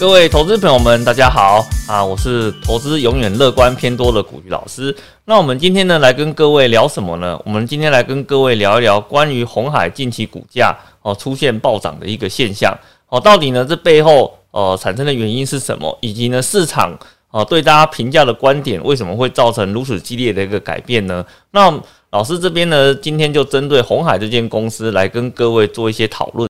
各位投资朋友们，大家好啊！我是投资永远乐观偏多的古玉老师。那我们今天呢，来跟各位聊什么呢？我们今天来跟各位聊一聊关于红海近期股价哦出现暴涨的一个现象哦，到底呢这背后呃产生的原因是什么？以及呢市场哦对大家评价的观点为什么会造成如此激烈的一个改变呢？那老师这边呢，今天就针对红海这间公司来跟各位做一些讨论。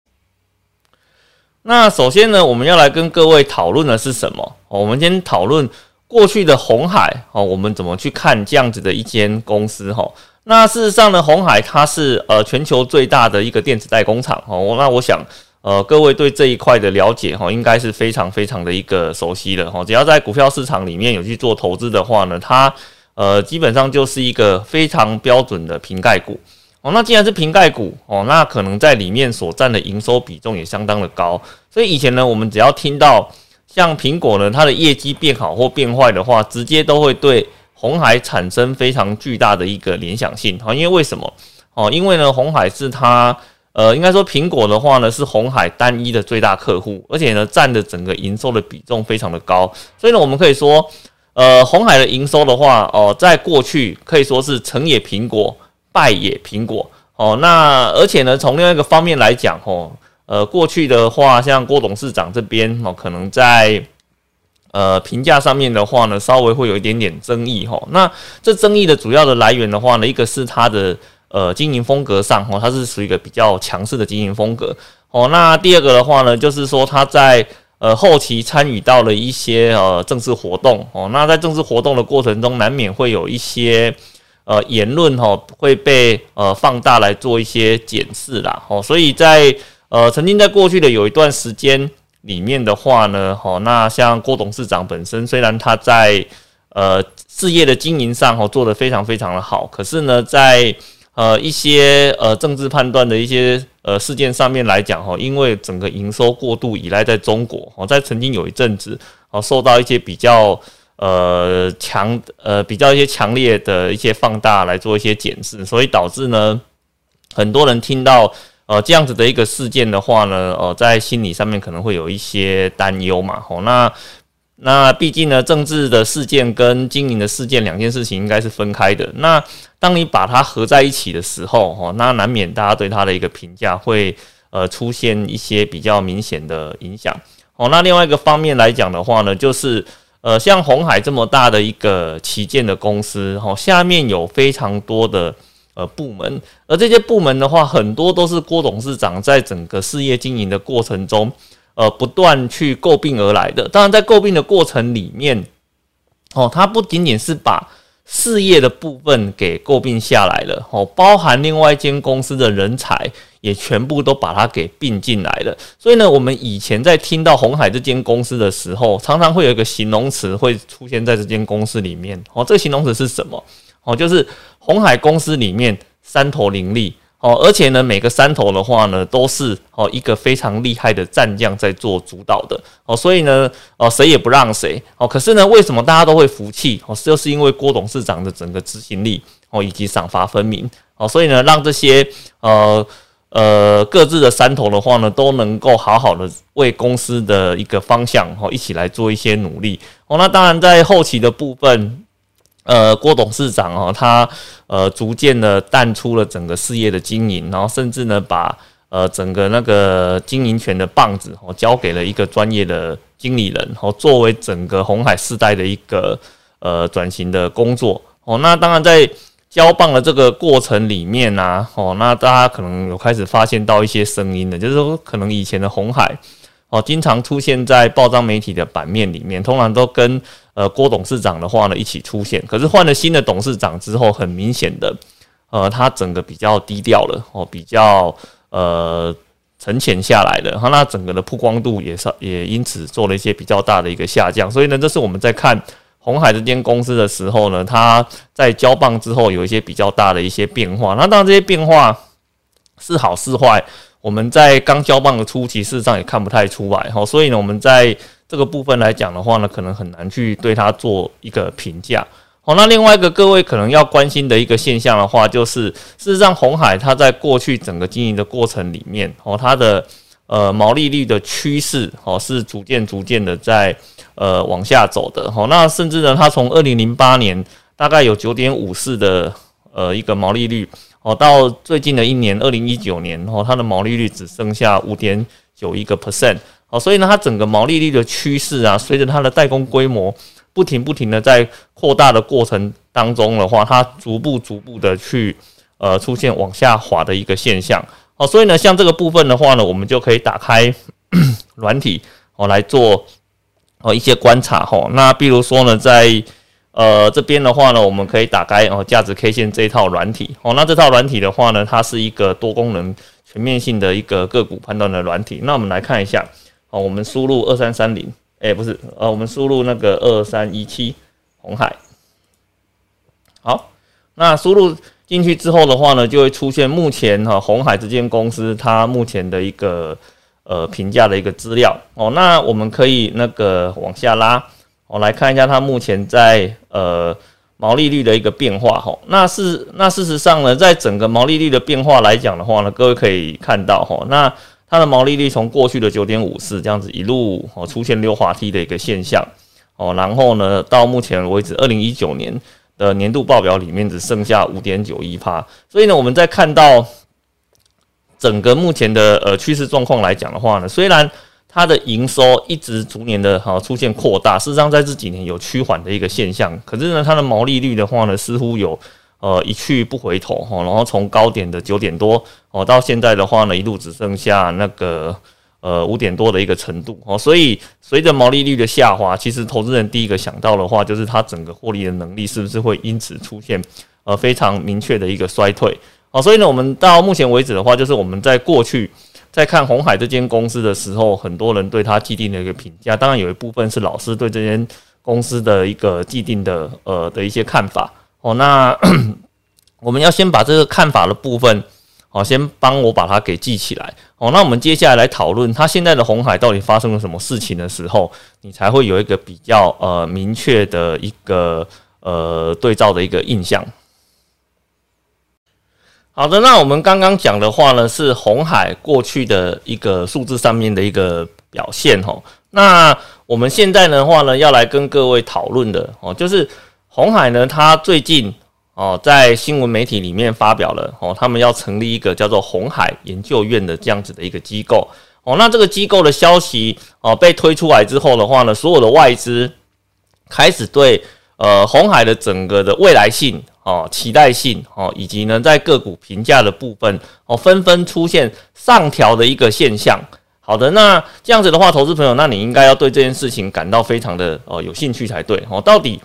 那首先呢，我们要来跟各位讨论的是什么？我们先讨论过去的红海哦，我们怎么去看这样子的一间公司哈？那事实上呢，红海它是呃全球最大的一个电子代工厂哦。那我想呃各位对这一块的了解哈，应该是非常非常的一个熟悉的哈。只要在股票市场里面有去做投资的话呢，它呃基本上就是一个非常标准的瓶盖股。哦，那既然是瓶盖股哦，那可能在里面所占的营收比重也相当的高，所以以前呢，我们只要听到像苹果呢，它的业绩变好或变坏的话，直接都会对红海产生非常巨大的一个联想性哈。因为为什么？哦，因为呢，红海是它呃，应该说苹果的话呢，是红海单一的最大客户，而且呢，占的整个营收的比重非常的高，所以呢，我们可以说，呃，红海的营收的话，哦，在过去可以说是成也苹果。败也苹果哦，那而且呢，从另外一个方面来讲哦，呃，过去的话，像郭董事长这边哦，可能在呃评价上面的话呢，稍微会有一点点争议哈。那这争议的主要的来源的话呢，一个是他的呃经营风格上哦，他是属于一个比较强势的经营风格哦。那第二个的话呢，就是说他在呃后期参与到了一些呃政治活动哦，那在政治活动的过程中，难免会有一些。呃，言论哈会被呃放大来做一些检视啦，哦，所以在呃曾经在过去的有一段时间里面的话呢，哦，那像郭董事长本身虽然他在呃事业的经营上哦做得非常非常的好，可是呢，在呃一些呃政治判断的一些呃事件上面来讲哈，因为整个营收过度依赖在中国哦，在曾经有一阵子哦受到一些比较。呃，强呃，比较一些强烈的一些放大来做一些检视，所以导致呢，很多人听到呃这样子的一个事件的话呢，呃，在心理上面可能会有一些担忧嘛。吼，那那毕竟呢，政治的事件跟经营的事件两件事情应该是分开的。那当你把它合在一起的时候，哦，那难免大家对它的一个评价会呃出现一些比较明显的影响。哦，那另外一个方面来讲的话呢，就是。呃，像红海这么大的一个旗舰的公司，哈，下面有非常多的呃部门，而这些部门的话，很多都是郭董事长在整个事业经营的过程中，呃，不断去诟病而来的。当然，在诟病的过程里面，哦，他不仅仅是把事业的部分给诟病下来了，哦，包含另外一间公司的人才。也全部都把它给并进来了，所以呢，我们以前在听到红海这间公司的时候，常常会有一个形容词会出现在这间公司里面。哦，这个形容词是什么？哦，就是红海公司里面三头林立。哦，而且呢，每个山头的话呢，都是哦一个非常厉害的战将在做主导的。哦，所以呢，哦谁也不让谁。哦，可是呢，为什么大家都会服气？哦，就是因为郭董事长的整个执行力哦，以及赏罚分明。哦，所以呢，让这些呃。呃，各自的山头的话呢，都能够好好的为公司的一个方向哈，一起来做一些努力哦。那当然，在后期的部分，呃，郭董事长哦，他呃逐渐的淡出了整个事业的经营，然后甚至呢，把呃整个那个经营权的棒子哦，交给了一个专业的经理人哦，作为整个红海世代的一个呃转型的工作哦。那当然在。交棒的这个过程里面呢，哦，那大家可能有开始发现到一些声音的，就是说，可能以前的红海，哦，经常出现在报章媒体的版面里面，通常都跟呃郭董事长的话呢一起出现。可是换了新的董事长之后，很明显的，呃，他整个比较低调了，哦，比较呃沉潜下来了，那整个的曝光度也是也因此做了一些比较大的一个下降。所以呢，这是我们在看。红海这间公司的时候呢，它在交棒之后有一些比较大的一些变化。那当然这些变化是好是坏，我们在刚交棒的初期事实上也看不太出来哈。所以呢，我们在这个部分来讲的话呢，可能很难去对它做一个评价。好，那另外一个各位可能要关心的一个现象的话，就是事实上红海它在过去整个经营的过程里面，哦，它的呃毛利率的趋势哦是逐渐逐渐的在呃往下走的哦。那甚至呢，它从二零零八年大概有九点五四的呃一个毛利率哦，到最近的一年二零一九年哦，它的毛利率只剩下五点九一个 percent 哦，所以呢，它整个毛利率的趋势啊，随着它的代工规模。不停不停的在扩大的过程当中的话，它逐步逐步的去呃出现往下滑的一个现象哦，所以呢，像这个部分的话呢，我们就可以打开 软体哦来做哦一些观察哈。那比如说呢，在呃这边的话呢，我们可以打开哦价值 K 线这一套软体哦。那这套软体的话呢，它是一个多功能全面性的一个个股判断的软体。那我们来看一下哦，我们输入二三三零。哎，不是，呃，我们输入那个二三一七红海，好，那输入进去之后的话呢，就会出现目前哈红海这间公司它目前的一个呃评价的一个资料哦。那我们可以那个往下拉，我来看一下它目前在呃毛利率的一个变化哈。那是那事实上呢，在整个毛利率的变化来讲的话呢，各位可以看到哈，那。它的毛利率从过去的九点五四这样子一路哦出现溜滑梯的一个现象哦，然后呢到目前为止二零一九年的年度报表里面只剩下五点九一趴，所以呢我们在看到整个目前的呃趋势状况来讲的话呢，虽然它的营收一直逐年的哈出现扩大，事实上在这几年有趋缓的一个现象，可是呢它的毛利率的话呢似乎有。呃，一去不回头哈，然后从高点的九点多哦，到现在的话呢，一路只剩下那个呃五点多的一个程度哦，所以随着毛利率的下滑，其实投资人第一个想到的话，就是它整个获利的能力是不是会因此出现呃非常明确的一个衰退哦，所以呢，我们到目前为止的话，就是我们在过去在看红海这间公司的时候，很多人对它既定的一个评价，当然有一部分是老师对这间公司的一个既定的呃的一些看法。哦，那 我们要先把这个看法的部分，好，先帮我把它给记起来。哦，那我们接下来来讨论它现在的红海到底发生了什么事情的时候，你才会有一个比较呃明确的一个呃对照的一个印象。好的，那我们刚刚讲的话呢，是红海过去的一个数字上面的一个表现。哦，那我们现在的话呢，要来跟各位讨论的哦，就是。红海呢，它最近哦，在新闻媒体里面发表了哦，他们要成立一个叫做红海研究院的这样子的一个机构哦。那这个机构的消息哦被推出来之后的话呢，所有的外资开始对呃红海的整个的未来性哦、期待性哦，以及呢在个股评价的部分哦，纷纷出现上调的一个现象。好的，那这样子的话，投资朋友，那你应该要对这件事情感到非常的哦有兴趣才对哦，到底。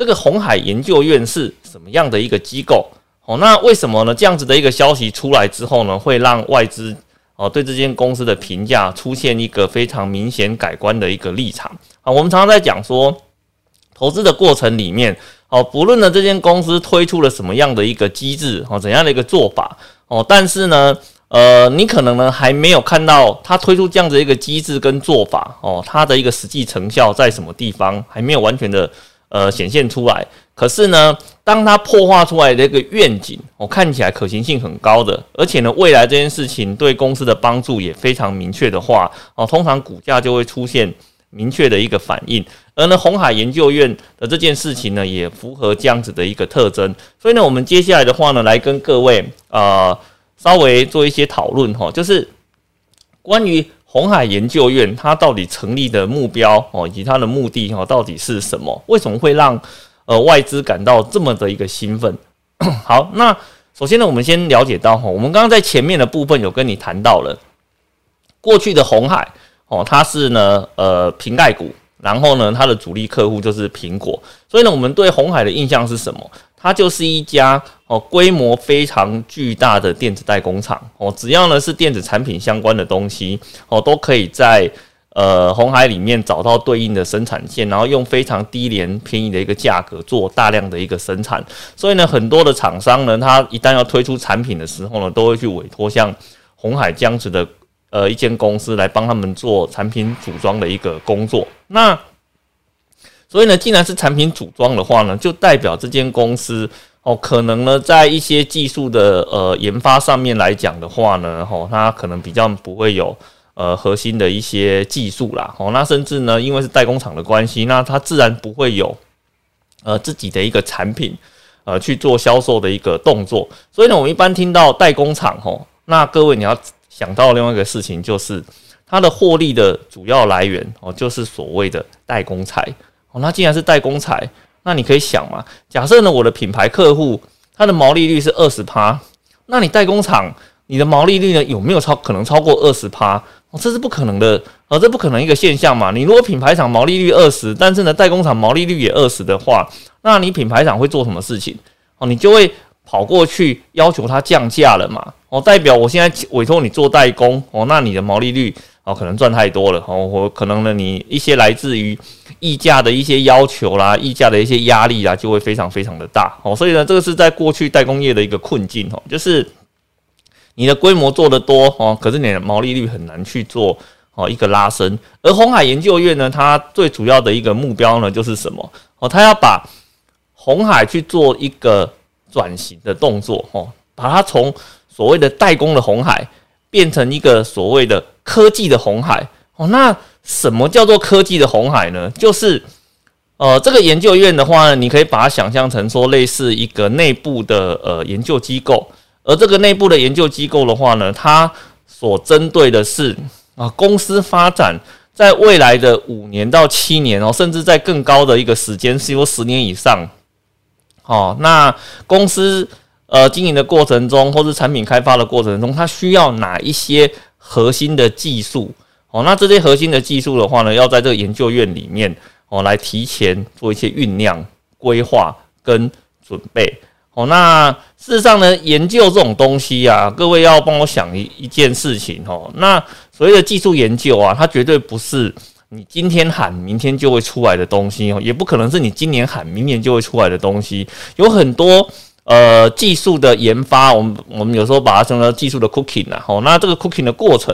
这个红海研究院是什么样的一个机构？哦，那为什么呢？这样子的一个消息出来之后呢，会让外资哦对这间公司的评价出现一个非常明显改观的一个立场啊。我们常常在讲说，投资的过程里面哦，不论呢这间公司推出了什么样的一个机制哦，怎样的一个做法哦，但是呢，呃，你可能呢还没有看到它推出这样的一个机制跟做法哦，它的一个实际成效在什么地方还没有完全的。呃，显现出来。可是呢，当它破化出来的一个愿景，我看起来可行性很高的，而且呢，未来这件事情对公司的帮助也非常明确的话，哦，通常股价就会出现明确的一个反应。而呢，红海研究院的这件事情呢，也符合这样子的一个特征。所以呢，我们接下来的话呢，来跟各位呃稍微做一些讨论哈，就是关于。红海研究院它到底成立的目标哦，以及它的目的哦，到底是什么？为什么会让呃外资感到这么的一个兴奋？好，那首先呢，我们先了解到哈，我们刚刚在前面的部分有跟你谈到了过去的红海哦，它是呢呃瓶盖股，然后呢它的主力客户就是苹果，所以呢我们对红海的印象是什么？它就是一家哦规模非常巨大的电子代工厂哦，只要呢是电子产品相关的东西哦，都可以在呃红海里面找到对应的生产线，然后用非常低廉便宜的一个价格做大量的一个生产。所以呢，很多的厂商呢，他一旦要推出产品的时候呢，都会去委托像红海这样的呃一间公司来帮他们做产品组装的一个工作。那所以呢，既然是产品组装的话呢，就代表这间公司哦，可能呢，在一些技术的呃研发上面来讲的话呢，哦，它可能比较不会有呃核心的一些技术啦。哦，那甚至呢，因为是代工厂的关系，那它自然不会有呃自己的一个产品呃去做销售的一个动作。所以呢，我们一般听到代工厂吼，那各位你要想到另外一个事情，就是它的获利的主要来源哦，就是所谓的代工材。哦，那既然是代工材，那你可以想嘛，假设呢我的品牌客户它的毛利率是二十趴，那你代工厂你的毛利率呢有没有超可能超过二十趴？哦，这是不可能的，哦，这不可能一个现象嘛。你如果品牌厂毛利率二十，但是呢代工厂毛利率也二十的话，那你品牌厂会做什么事情？哦，你就会跑过去要求他降价了嘛。哦，代表我现在委托你做代工，哦，那你的毛利率。哦，可能赚太多了哦，我可能呢，你一些来自于溢价的一些要求啦，溢价的一些压力啦，就会非常非常的大哦。所以呢，这个是在过去代工业的一个困境哦，就是你的规模做得多哦，可是你的毛利率很难去做哦一个拉升。而红海研究院呢，它最主要的一个目标呢，就是什么哦？它要把红海去做一个转型的动作哦，把它从所谓的代工的红海变成一个所谓的。科技的红海哦，那什么叫做科技的红海呢？就是呃，这个研究院的话呢，你可以把它想象成说类似一个内部的呃研究机构，而这个内部的研究机构的话呢，它所针对的是啊公司发展在未来的五年到七年哦，甚至在更高的一个时间，是有十年以上。哦，那公司呃经营的过程中，或是产品开发的过程中，它需要哪一些？核心的技术哦，那这些核心的技术的话呢，要在这个研究院里面哦来提前做一些酝酿、规划跟准备哦。那事实上呢，研究这种东西啊，各位要帮我想一一件事情哦。那所谓的技术研究啊，它绝对不是你今天喊明天就会出来的东西哦，也不可能是你今年喊明年就会出来的东西，有很多。呃，技术的研发，我们我们有时候把它称为技术的 cooking 啊，哦，那这个 cooking 的过程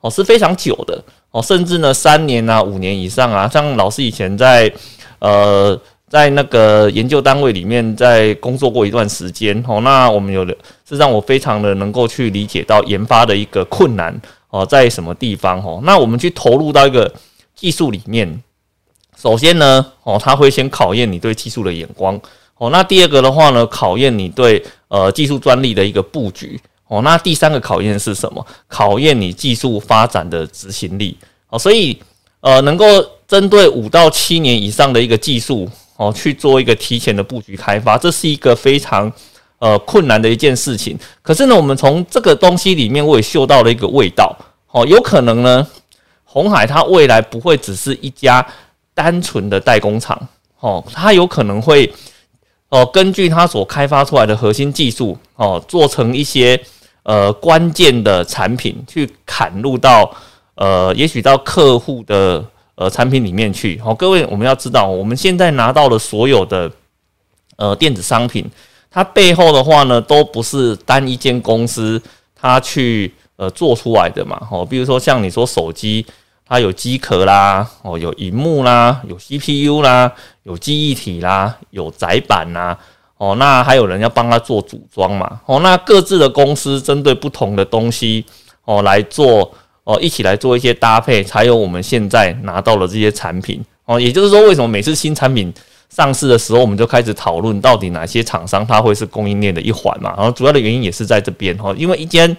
哦是非常久的哦，甚至呢三年啊、五年以上啊，像老师以前在呃在那个研究单位里面在工作过一段时间哦，那我们有的是让我非常的能够去理解到研发的一个困难哦在什么地方哦，那我们去投入到一个技术里面，首先呢哦，他会先考验你对技术的眼光。哦，那第二个的话呢，考验你对呃技术专利的一个布局。哦，那第三个考验是什么？考验你技术发展的执行力。哦，所以呃，能够针对五到七年以上的一个技术哦去做一个提前的布局开发，这是一个非常呃困难的一件事情。可是呢，我们从这个东西里面我也嗅到了一个味道。哦，有可能呢，红海它未来不会只是一家单纯的代工厂。哦，它有可能会。哦，根据它所开发出来的核心技术，哦，做成一些呃关键的产品，去砍入到呃，也许到客户的呃产品里面去。好，各位，我们要知道，我们现在拿到的所有的呃电子商品，它背后的话呢，都不是单一间公司它去呃做出来的嘛。哦，比如说像你说手机。它有机壳啦，哦，有荧幕啦，有 CPU 啦，有记忆体啦，有载板呐，哦，那还有人要帮他做组装嘛，哦，那各自的公司针对不同的东西，哦，来做，哦，一起来做一些搭配，才有我们现在拿到了这些产品，哦，也就是说，为什么每次新产品上市的时候，我们就开始讨论到底哪些厂商它会是供应链的一环嘛，然后主要的原因也是在这边，哈，因为一间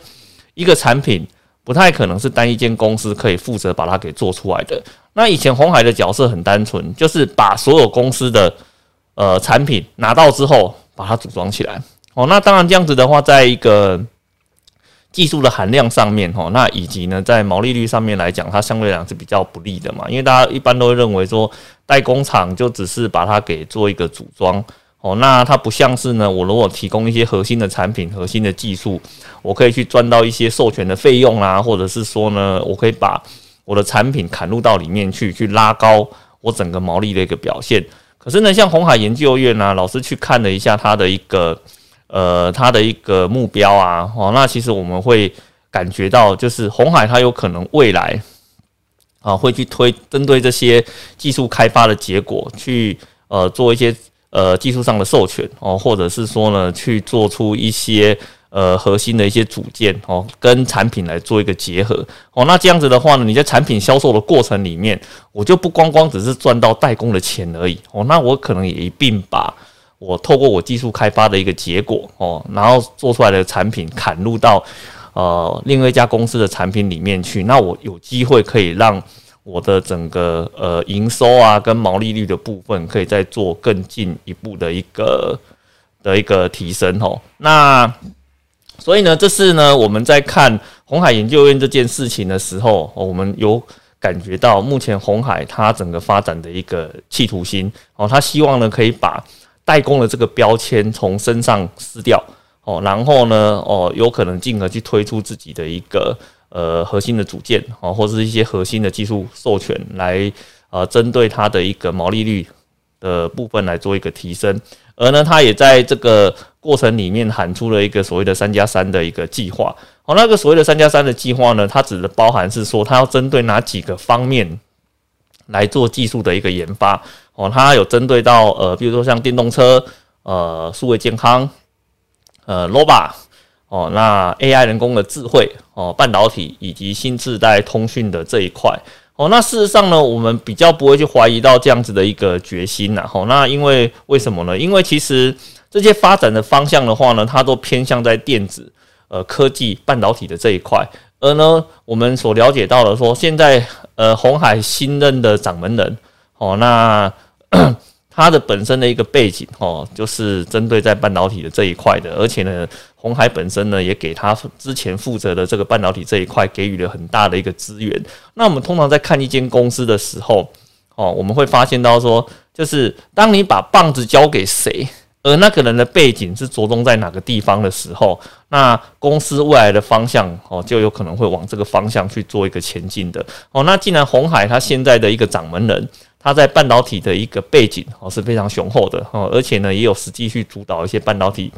一个产品。不太可能是单一间公司可以负责把它给做出来的。那以前红海的角色很单纯，就是把所有公司的呃产品拿到之后，把它组装起来。哦，那当然这样子的话，在一个技术的含量上面，哦，那以及呢，在毛利率上面来讲，它相对来讲是比较不利的嘛。因为大家一般都会认为说，代工厂就只是把它给做一个组装。哦，那它不像是呢，我如果提供一些核心的产品、核心的技术，我可以去赚到一些授权的费用啦，或者是说呢，我可以把我的产品砍入到里面去，去拉高我整个毛利的一个表现。可是呢，像红海研究院呢，老师去看了一下它的一个呃，它的一个目标啊，哦，那其实我们会感觉到，就是红海它有可能未来啊，会去推针对这些技术开发的结果去呃做一些。呃，技术上的授权哦，或者是说呢，去做出一些呃核心的一些组件哦，跟产品来做一个结合哦。那这样子的话呢，你在产品销售的过程里面，我就不光光只是赚到代工的钱而已哦，那我可能也一并把我透过我技术开发的一个结果哦，然后做出来的产品砍入到呃另外一家公司的产品里面去，那我有机会可以让。我的整个呃营收啊，跟毛利率的部分，可以再做更进一步的一个的一个提升哦。那所以呢，这是呢我们在看红海研究院这件事情的时候，我们有感觉到目前红海它整个发展的一个企图心哦，他希望呢可以把代工的这个标签从身上撕掉哦，然后呢哦，有可能进而去推出自己的一个。呃，核心的组件啊，或者是一些核心的技术授权，来呃，针对它的一个毛利率的部分来做一个提升。而呢，它也在这个过程里面喊出了一个所谓的三加三的一个计划。哦，那个所谓的三加三的计划呢，它指的包含是说，它要针对哪几个方面来做技术的一个研发。哦，它有针对到呃，比如说像电动车、呃，数位健康、呃，Roba。哦，那 AI 人工的智慧哦，半导体以及新世代通讯的这一块哦，那事实上呢，我们比较不会去怀疑到这样子的一个决心呐。哦，那因为为什么呢？因为其实这些发展的方向的话呢，它都偏向在电子、呃科技、半导体的这一块。而呢，我们所了解到的说，现在呃红海新任的掌门人哦，那。它的本身的一个背景哦，就是针对在半导体的这一块的，而且呢，红海本身呢也给他之前负责的这个半导体这一块给予了很大的一个资源。那我们通常在看一间公司的时候，哦，我们会发现到说，就是当你把棒子交给谁，而那个人的背景是着重在哪个地方的时候，那公司未来的方向哦，就有可能会往这个方向去做一个前进的。哦，那既然红海他现在的一个掌门人。他在半导体的一个背景哦是非常雄厚的哦，而且呢也有实际去主导一些半导体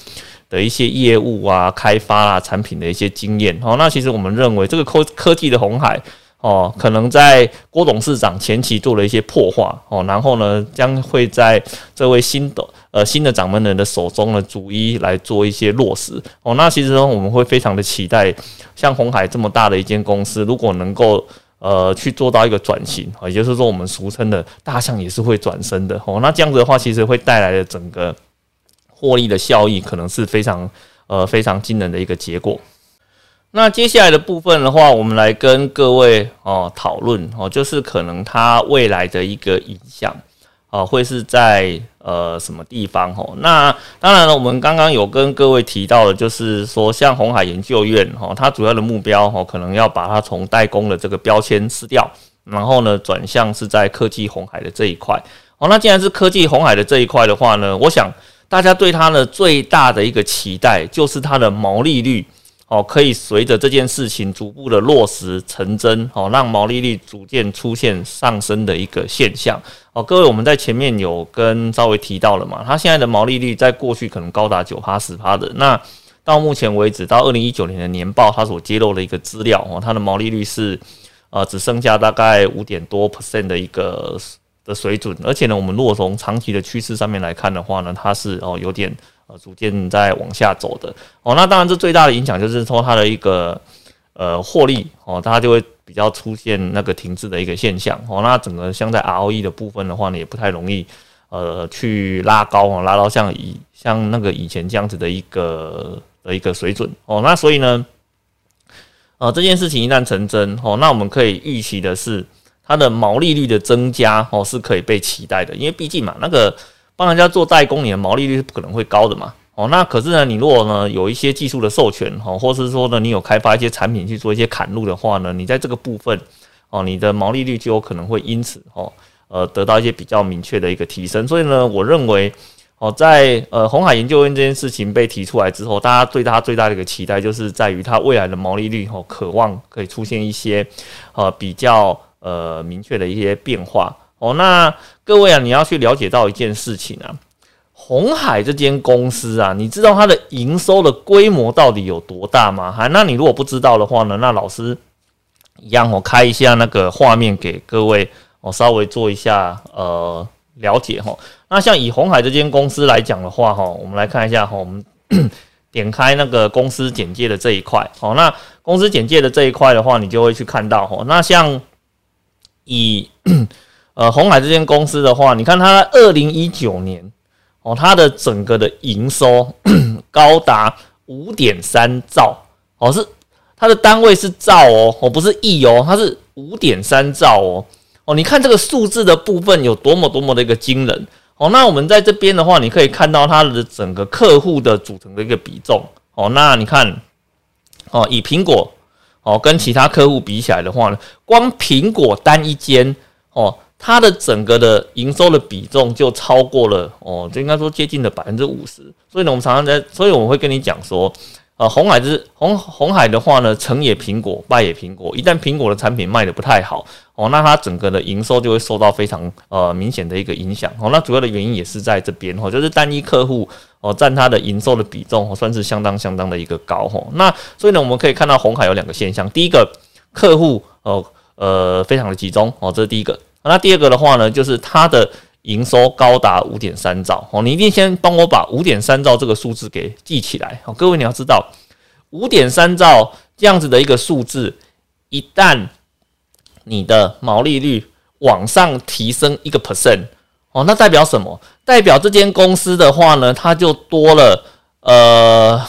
的一些业务啊、开发啊、产品的一些经验哦。那其实我们认为这个科科技的红海哦，可能在郭董事长前期做了一些破坏哦，然后呢将会在这位新的呃新的掌门人的手中呢逐一来做一些落实哦。那其实呢我们会非常的期待，像红海这么大的一间公司，如果能够。呃，去做到一个转型，也就是说，我们俗称的大象也是会转身的哦。那这样子的话，其实会带来的整个获利的效益，可能是非常呃非常惊人的一个结果。那接下来的部分的话，我们来跟各位哦讨论哦，就是可能它未来的一个影响。哦，会是在呃什么地方？吼，那当然了，我们刚刚有跟各位提到的，就是说像红海研究院，哈，它主要的目标，哈，可能要把它从代工的这个标签撕掉，然后呢，转向是在科技红海的这一块。哦，那既然是科技红海的这一块的话呢，我想大家对它的最大的一个期待，就是它的毛利率。哦，可以随着这件事情逐步的落实成真，哦，让毛利率逐渐出现上升的一个现象。哦，各位，我们在前面有跟稍微提到了嘛，它现在的毛利率在过去可能高达九趴十趴的，那到目前为止，到二零一九年的年报，它所揭露的一个资料，哦，它的毛利率是呃只剩下大概五点多 percent 的一个的水准，而且呢，我们如果从长期的趋势上面来看的话呢，它是哦有点。呃逐渐在往下走的哦，那当然这最大的影响就是说它的一个呃获利哦，它就会比较出现那个停滞的一个现象哦。那整个像在 ROE 的部分的话呢，也不太容易呃去拉高哦，拉到像以像那个以前这样子的一个的一个水准哦。那所以呢，呃这件事情一旦成真哦，那我们可以预期的是它的毛利率的增加哦是可以被期待的，因为毕竟嘛那个。帮人家做代工，你的毛利率是不可能会高的嘛？哦，那可是呢，你如果呢有一些技术的授权，哦，或是说呢你有开发一些产品去做一些砍入的话呢，你在这个部分，哦，你的毛利率就有可能会因此，哦，呃，得到一些比较明确的一个提升。所以呢，我认为，哦，在呃红海研究院这件事情被提出来之后，大家对它最大的一个期待，就是在于它未来的毛利率，哦，渴望可以出现一些，呃，比较呃明确的一些变化。哦，那各位啊，你要去了解到一件事情啊，红海这间公司啊，你知道它的营收的规模到底有多大吗？哈，那你如果不知道的话呢，那老师一样，我开一下那个画面给各位，我稍微做一下呃了解哈。那像以红海这间公司来讲的话哈，我们来看一下哈，我们 点开那个公司简介的这一块，哦，那公司简介的这一块的话，你就会去看到，哦，那像以呃红海这间公司的话，你看它二零一九年，哦，它的整个的营收 高达五点三兆，哦，是它的单位是兆哦，哦，不是亿哦，它是五点三兆哦，哦，你看这个数字的部分有多么多么的一个惊人。哦，那我们在这边的话，你可以看到它的整个客户的组成的一个比重。哦，那你看，哦，以苹果哦跟其他客户比起来的话呢，光苹果单一间哦，它的整个的营收的比重就超过了哦，就应该说接近了百分之五十。所以呢，我们常常在，所以我们会跟你讲说。呃，红海是红红海的话呢，成也苹果，败也苹果。一旦苹果的产品卖的不太好哦，那它整个的营收就会受到非常呃明显的一个影响哦。那主要的原因也是在这边哦，就是单一客户哦占它的营收的比重哦，算是相当相当的一个高哦。那所以呢，我们可以看到红海有两个现象，第一个客户哦呃非常的集中哦，这是第一个。那第二个的话呢，就是它的营收高达五点三兆哦，你一定先帮我把五点三兆这个数字给记起来哦。各位你要知道，五点三兆这样子的一个数字，一旦你的毛利率往上提升一个 percent 哦，那代表什么？代表这间公司的话呢，它就多了呃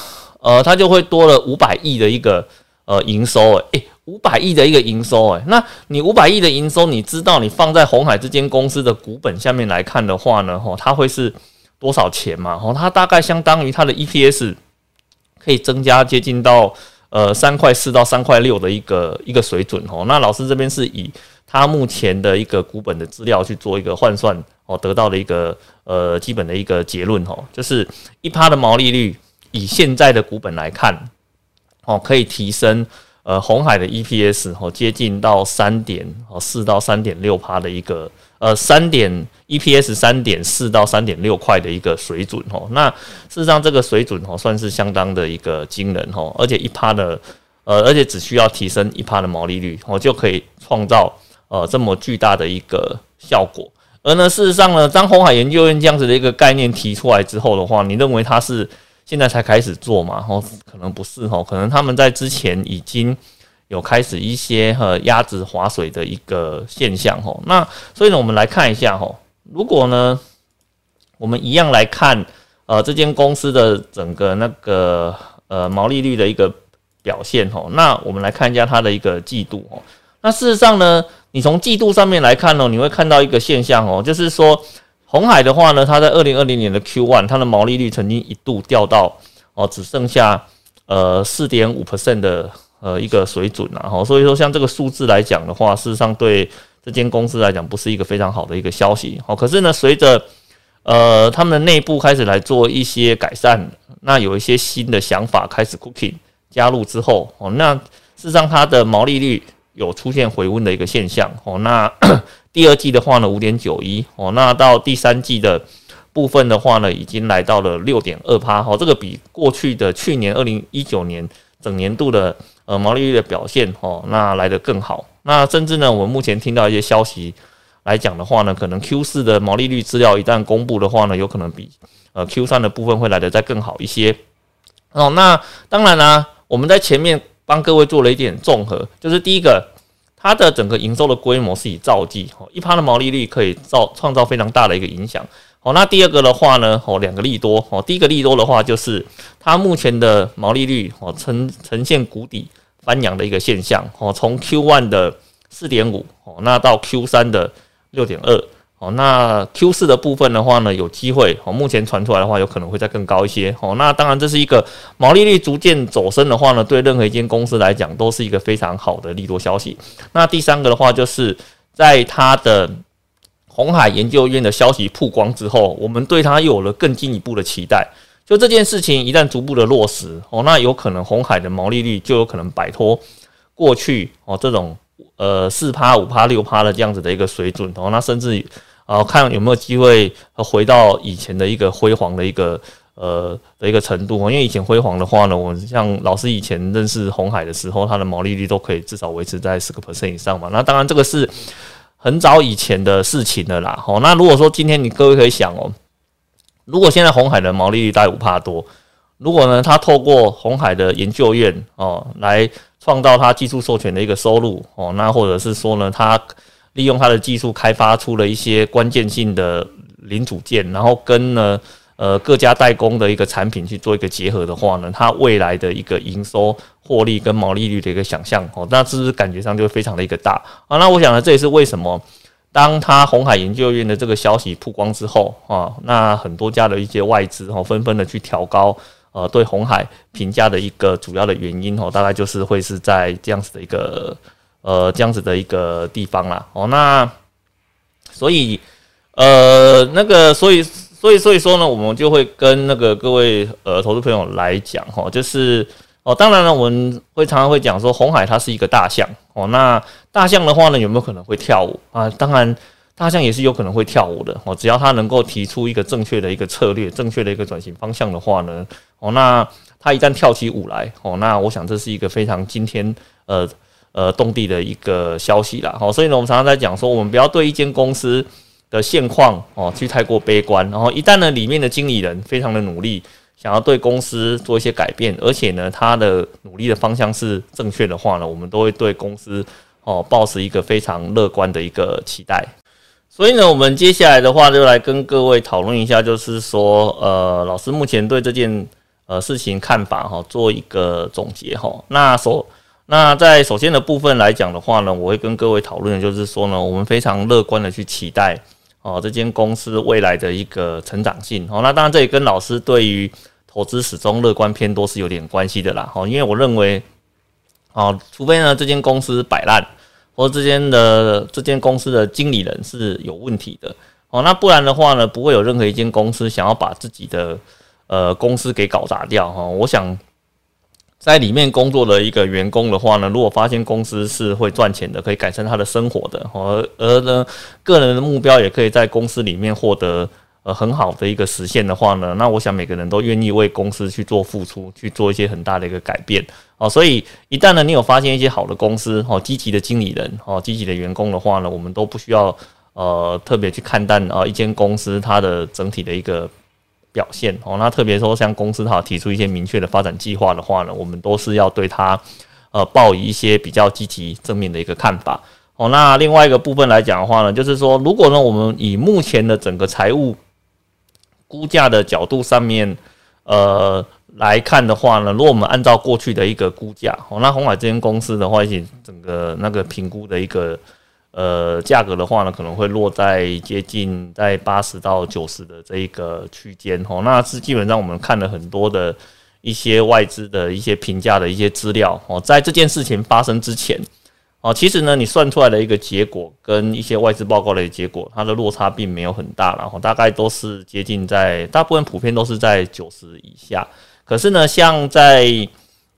呃，它就会多了五百亿的一个呃营收诶。五百亿的一个营收，诶，那你五百亿的营收，你知道你放在红海这间公司的股本下面来看的话呢，吼，它会是多少钱嘛？吼，它大概相当于它的 EPS 可以增加接近到呃三块四到三块六的一个一个水准，吼。那老师这边是以它目前的一个股本的资料去做一个换算，哦，得到的一个呃基本的一个结论，吼，就是一趴的毛利率，以现在的股本来看，哦，可以提升。呃，红海的 EPS 哦，接近到三点哦四到三点六趴的一个呃三点 EPS 三点四到三点六块的一个水准哦。那事实上这个水准哦算是相当的一个惊人哦，而且一趴的呃，而且只需要提升一趴的毛利率哦，就可以创造呃这么巨大的一个效果。而呢，事实上呢，当红海研究院这样子的一个概念提出来之后的话，你认为它是？现在才开始做嘛，吼，可能不是吼，可能他们在之前已经有开始一些和鸭子划水的一个现象吼。那所以呢，我们来看一下吼，如果呢，我们一样来看呃这间公司的整个那个呃毛利率的一个表现吼，那我们来看一下它的一个季度吼。那事实上呢，你从季度上面来看呢，你会看到一个现象哦，就是说。红海的话呢，它在二零二零年的 Q one，它的毛利率曾经一度掉到哦，只剩下呃四点五 percent 的呃一个水准啊，哈，所以说像这个数字来讲的话，事实上对这间公司来讲不是一个非常好的一个消息，好，可是呢，随着呃他们的内部开始来做一些改善，那有一些新的想法开始 cooking 加入之后，哦，那事实上它的毛利率有出现回温的一个现象，哦，那。第二季的话呢，五点九一哦，那到第三季的部分的话呢，已经来到了六点二趴哦，这个比过去的去年二零一九年整年度的呃毛利率的表现哦，那来得更好。那甚至呢，我们目前听到一些消息来讲的话呢，可能 Q 四的毛利率资料一旦公布的话呢，有可能比呃 Q 三的部分会来得再更好一些哦。那当然啦，我们在前面帮各位做了一点综合，就是第一个。它的整个营收的规模是以兆计，哦，一趴的毛利率可以造创造非常大的一个影响，哦，那第二个的话呢，哦，两个利多，哦，第一个利多的话就是它目前的毛利率，哦，呈呈现谷底翻扬的一个现象，哦，从 Q one 的四点五，哦，那到 Q 三的六点二。哦，那 Q 四的部分的话呢，有机会哦，目前传出来的话，有可能会再更高一些哦。那当然，这是一个毛利率逐渐走升的话呢，对任何一间公司来讲，都是一个非常好的利多消息。那第三个的话，就是在它的红海研究院的消息曝光之后，我们对它又有了更进一步的期待。就这件事情一旦逐步的落实哦，那有可能红海的毛利率就有可能摆脱过去哦这种呃四趴五趴六趴的这样子的一个水准哦，那甚至。啊，看有没有机会回到以前的一个辉煌的一个呃的一个程度因为以前辉煌的话呢，我像老师以前认识红海的时候，它的毛利率都可以至少维持在十个 percent 以上嘛。那当然这个是很早以前的事情了啦。哦，那如果说今天你各位可以想哦，如果现在红海的毛利率大概五帕多，如果呢，他透过红海的研究院哦，来创造他技术授权的一个收入哦，那或者是说呢，他利用它的技术开发出了一些关键性的零组件，然后跟呢呃各家代工的一个产品去做一个结合的话呢，它未来的一个营收获利跟毛利率的一个想象哦，那是不是感觉上就非常的一个大啊？那我想呢，这也是为什么。当他红海研究院的这个消息曝光之后啊，那很多家的一些外资哦，纷纷的去调高呃对红海评价的一个主要的原因哦，大概就是会是在这样子的一个呃这样子的一个地方啦哦，那所以呃那个所以所以所以说呢，我们就会跟那个各位呃投资朋友来讲哈，就是。哦，当然了，我们会常常会讲说，红海它是一个大象哦。那大象的话呢，有没有可能会跳舞啊？当然，大象也是有可能会跳舞的哦。只要它能够提出一个正确的一个策略、正确的一个转型方向的话呢，哦，那它一旦跳起舞来哦，那我想这是一个非常惊天呃呃动地的一个消息啦。好，所以呢，我们常常在讲说，我们不要对一间公司的现况哦去太过悲观。然后一旦呢，里面的经理人非常的努力。想要对公司做一些改变，而且呢，他的努力的方向是正确的话呢，我们都会对公司哦保持一个非常乐观的一个期待。所以呢，我们接下来的话就来跟各位讨论一下，就是说，呃，老师目前对这件呃事情看法哈，做一个总结哈。那首那在首先的部分来讲的话呢，我会跟各位讨论就是说呢，我们非常乐观的去期待哦这间公司未来的一个成长性哦。那当然这也跟老师对于投资始终乐观偏多是有点关系的啦，哈，因为我认为，哦，除非呢这间公司摆烂，或者这间的这间公司的经理人是有问题的，哦，那不然的话呢，不会有任何一间公司想要把自己的呃公司给搞砸掉，哈，我想在里面工作的一个员工的话呢，如果发现公司是会赚钱的，可以改善他的生活的，而而呢个人的目标也可以在公司里面获得。呃，很好的一个实现的话呢，那我想每个人都愿意为公司去做付出，去做一些很大的一个改变哦。所以一旦呢，你有发现一些好的公司哦，积极的经理人哦，积极的员工的话呢，我们都不需要呃特别去看淡啊一间公司它的整体的一个表现哦。那特别说像公司它提出一些明确的发展计划的话呢，我们都是要对它呃抱以一些比较积极正面的一个看法哦。那另外一个部分来讲的话呢，就是说如果呢我们以目前的整个财务估价的角度上面，呃，来看的话呢，如果我们按照过去的一个估价，哦，那红海这间公司的话，一起整个那个评估的一个呃价格的话呢，可能会落在接近在八十到九十的这一个区间，哦，那是基本上我们看了很多的一些外资的一些评价的一些资料，哦，在这件事情发生之前。哦，其实呢，你算出来的一个结果跟一些外资报告的结果，它的落差并没有很大，然后大概都是接近在大部分普遍都是在九十以下。可是呢，像在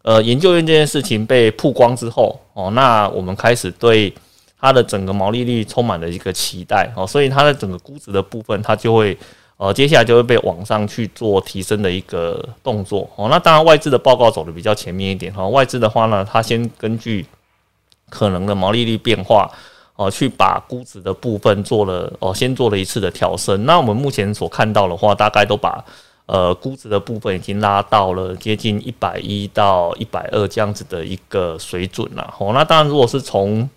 呃研究院这件事情被曝光之后，哦，那我们开始对它的整个毛利率充满了一个期待，哦，所以它的整个估值的部分，它就会呃接下来就会被往上去做提升的一个动作。哦，那当然外资的报告走的比较前面一点，哈，外资的话呢，它先根据可能的毛利率变化哦，去把估值的部分做了哦，先做了一次的调升。那我们目前所看到的话，大概都把呃估值的部分已经拉到了接近一百一到一百二这样子的一个水准了。哦，那当然，如果是从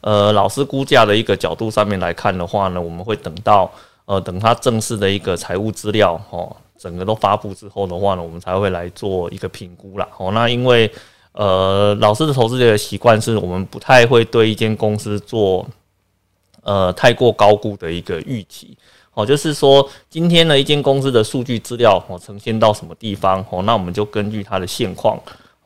呃老师估价的一个角度上面来看的话呢，我们会等到呃等他正式的一个财务资料哦，整个都发布之后的话呢，我们才会来做一个评估啦。哦，那因为。呃，老师的投资的习惯是我们不太会对一间公司做呃太过高估的一个预期。哦，就是说今天呢，一间公司的数据资料哦呈现到什么地方哦，那我们就根据它的现况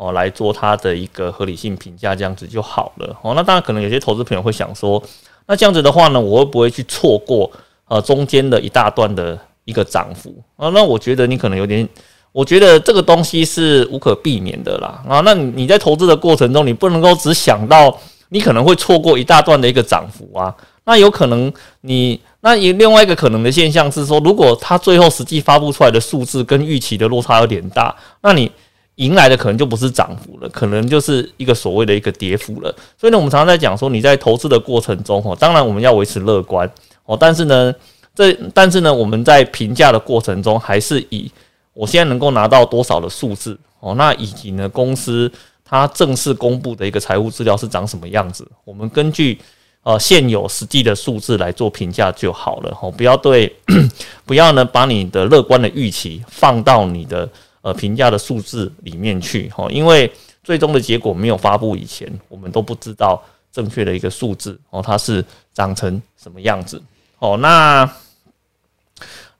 哦来做它的一个合理性评价，这样子就好了。哦，那当然可能有些投资朋友会想说，那这样子的话呢，我会不会去错过呃中间的一大段的一个涨幅啊？那我觉得你可能有点。我觉得这个东西是无可避免的啦啊，那你你在投资的过程中，你不能够只想到你可能会错过一大段的一个涨幅啊，那有可能你那也另外一个可能的现象是说，如果它最后实际发布出来的数字跟预期的落差有点大，那你迎来的可能就不是涨幅了，可能就是一个所谓的一个跌幅了。所以呢，我们常常在讲说，你在投资的过程中，哦，当然我们要维持乐观哦，但是呢，这但是呢，我们在评价的过程中还是以我现在能够拿到多少的数字哦，那以及呢公司它正式公布的一个财务资料是长什么样子，我们根据呃现有实际的数字来做评价就好了哦，不要对 不要呢把你的乐观的预期放到你的呃评价的数字里面去哦，因为最终的结果没有发布以前，我们都不知道正确的一个数字哦，它是长成什么样子哦，那。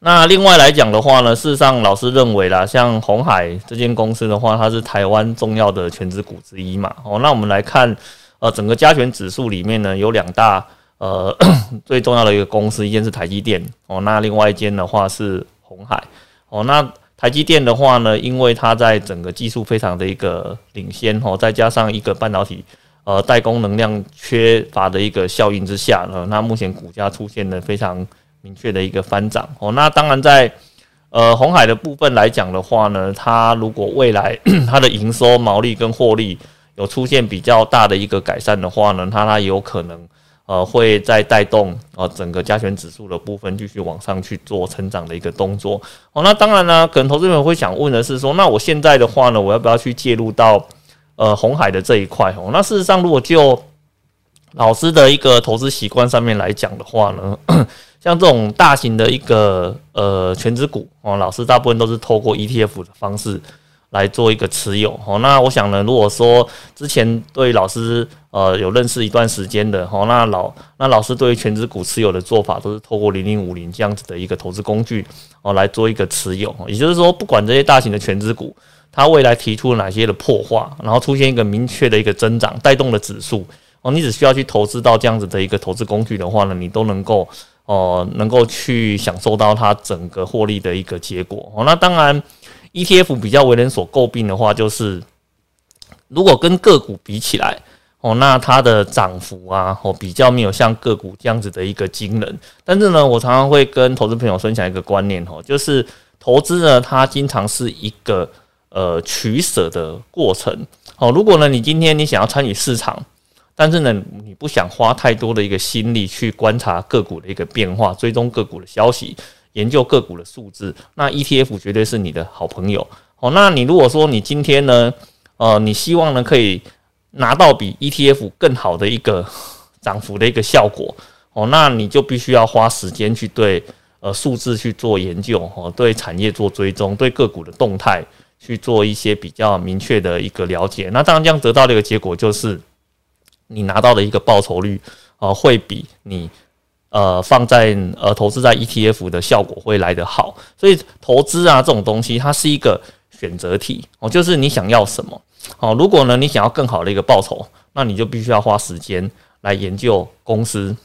那另外来讲的话呢，事实上老师认为啦，像红海这间公司的话，它是台湾重要的全职股之一嘛。哦，那我们来看，呃，整个加权指数里面呢，有两大呃 最重要的一个公司，一间是台积电哦，那另外一间的话是红海哦。那台积电的话呢，因为它在整个技术非常的一个领先哦，再加上一个半导体呃代工能量缺乏的一个效应之下呢，那目前股价出现了非常。明确的一个翻涨哦，那当然在呃红海的部分来讲的话呢，它如果未来 它的营收、毛利跟获利有出现比较大的一个改善的话呢，它它有可能呃会再带动呃整个加权指数的部分继续往上去做成长的一个动作哦。那当然呢，可能投资人会想问的是说，那我现在的话呢，我要不要去介入到呃红海的这一块哦？那事实上，如果就老师的一个投资习惯上面来讲的话呢？像这种大型的一个呃全值股哦，老师大部分都是透过 ETF 的方式来做一个持有哦。那我想呢，如果说之前对老师呃有认识一段时间的哦，那老那老师对于全职股持有的做法都是透过零零五零这样子的一个投资工具哦来做一个持有。也就是说，不管这些大型的全职股它未来提出哪些的破化，然后出现一个明确的一个增长，带动了指数哦，你只需要去投资到这样子的一个投资工具的话呢，你都能够。哦，能够去享受到它整个获利的一个结果哦。那当然，ETF 比较为人所诟病的话，就是如果跟个股比起来哦，那它的涨幅啊，哦比较没有像个股这样子的一个惊人。但是呢，我常常会跟投资朋友分享一个观念哦，就是投资呢，它经常是一个呃取舍的过程哦。如果呢，你今天你想要参与市场。但是呢，你不想花太多的一个心力去观察个股的一个变化，追踪个股的消息，研究个股的数字，那 ETF 绝对是你的好朋友哦。那你如果说你今天呢，呃，你希望呢可以拿到比 ETF 更好的一个 涨幅的一个效果哦，那你就必须要花时间去对呃数字去做研究哦，对产业做追踪，对个股的动态去做一些比较明确的一个了解。那当然这样得到的一个结果就是。你拿到的一个报酬率啊，会比你呃放在呃投资在 ETF 的效果会来得好。所以投资啊这种东西，它是一个选择题哦，就是你想要什么哦。如果呢你想要更好的一个报酬，那你就必须要花时间来研究公司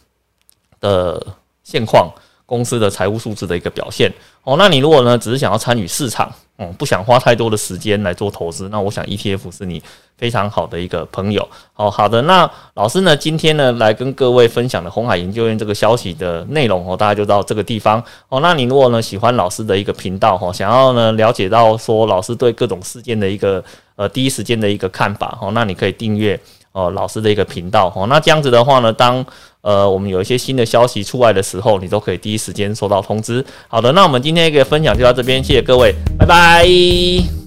的现况。公司的财务数字的一个表现哦，那你如果呢只是想要参与市场，嗯，不想花太多的时间来做投资，那我想 ETF 是你非常好的一个朋友。哦好的，那老师呢今天呢来跟各位分享的红海研究院这个消息的内容哦，大家就到这个地方哦。那你如果呢喜欢老师的一个频道哈，想要呢了解到说老师对各种事件的一个呃第一时间的一个看法哦，那你可以订阅哦老师的一个频道哦。那这样子的话呢，当呃，我们有一些新的消息出来的时候，你都可以第一时间收到通知。好的，那我们今天一个分享就到这边，谢谢各位，拜拜。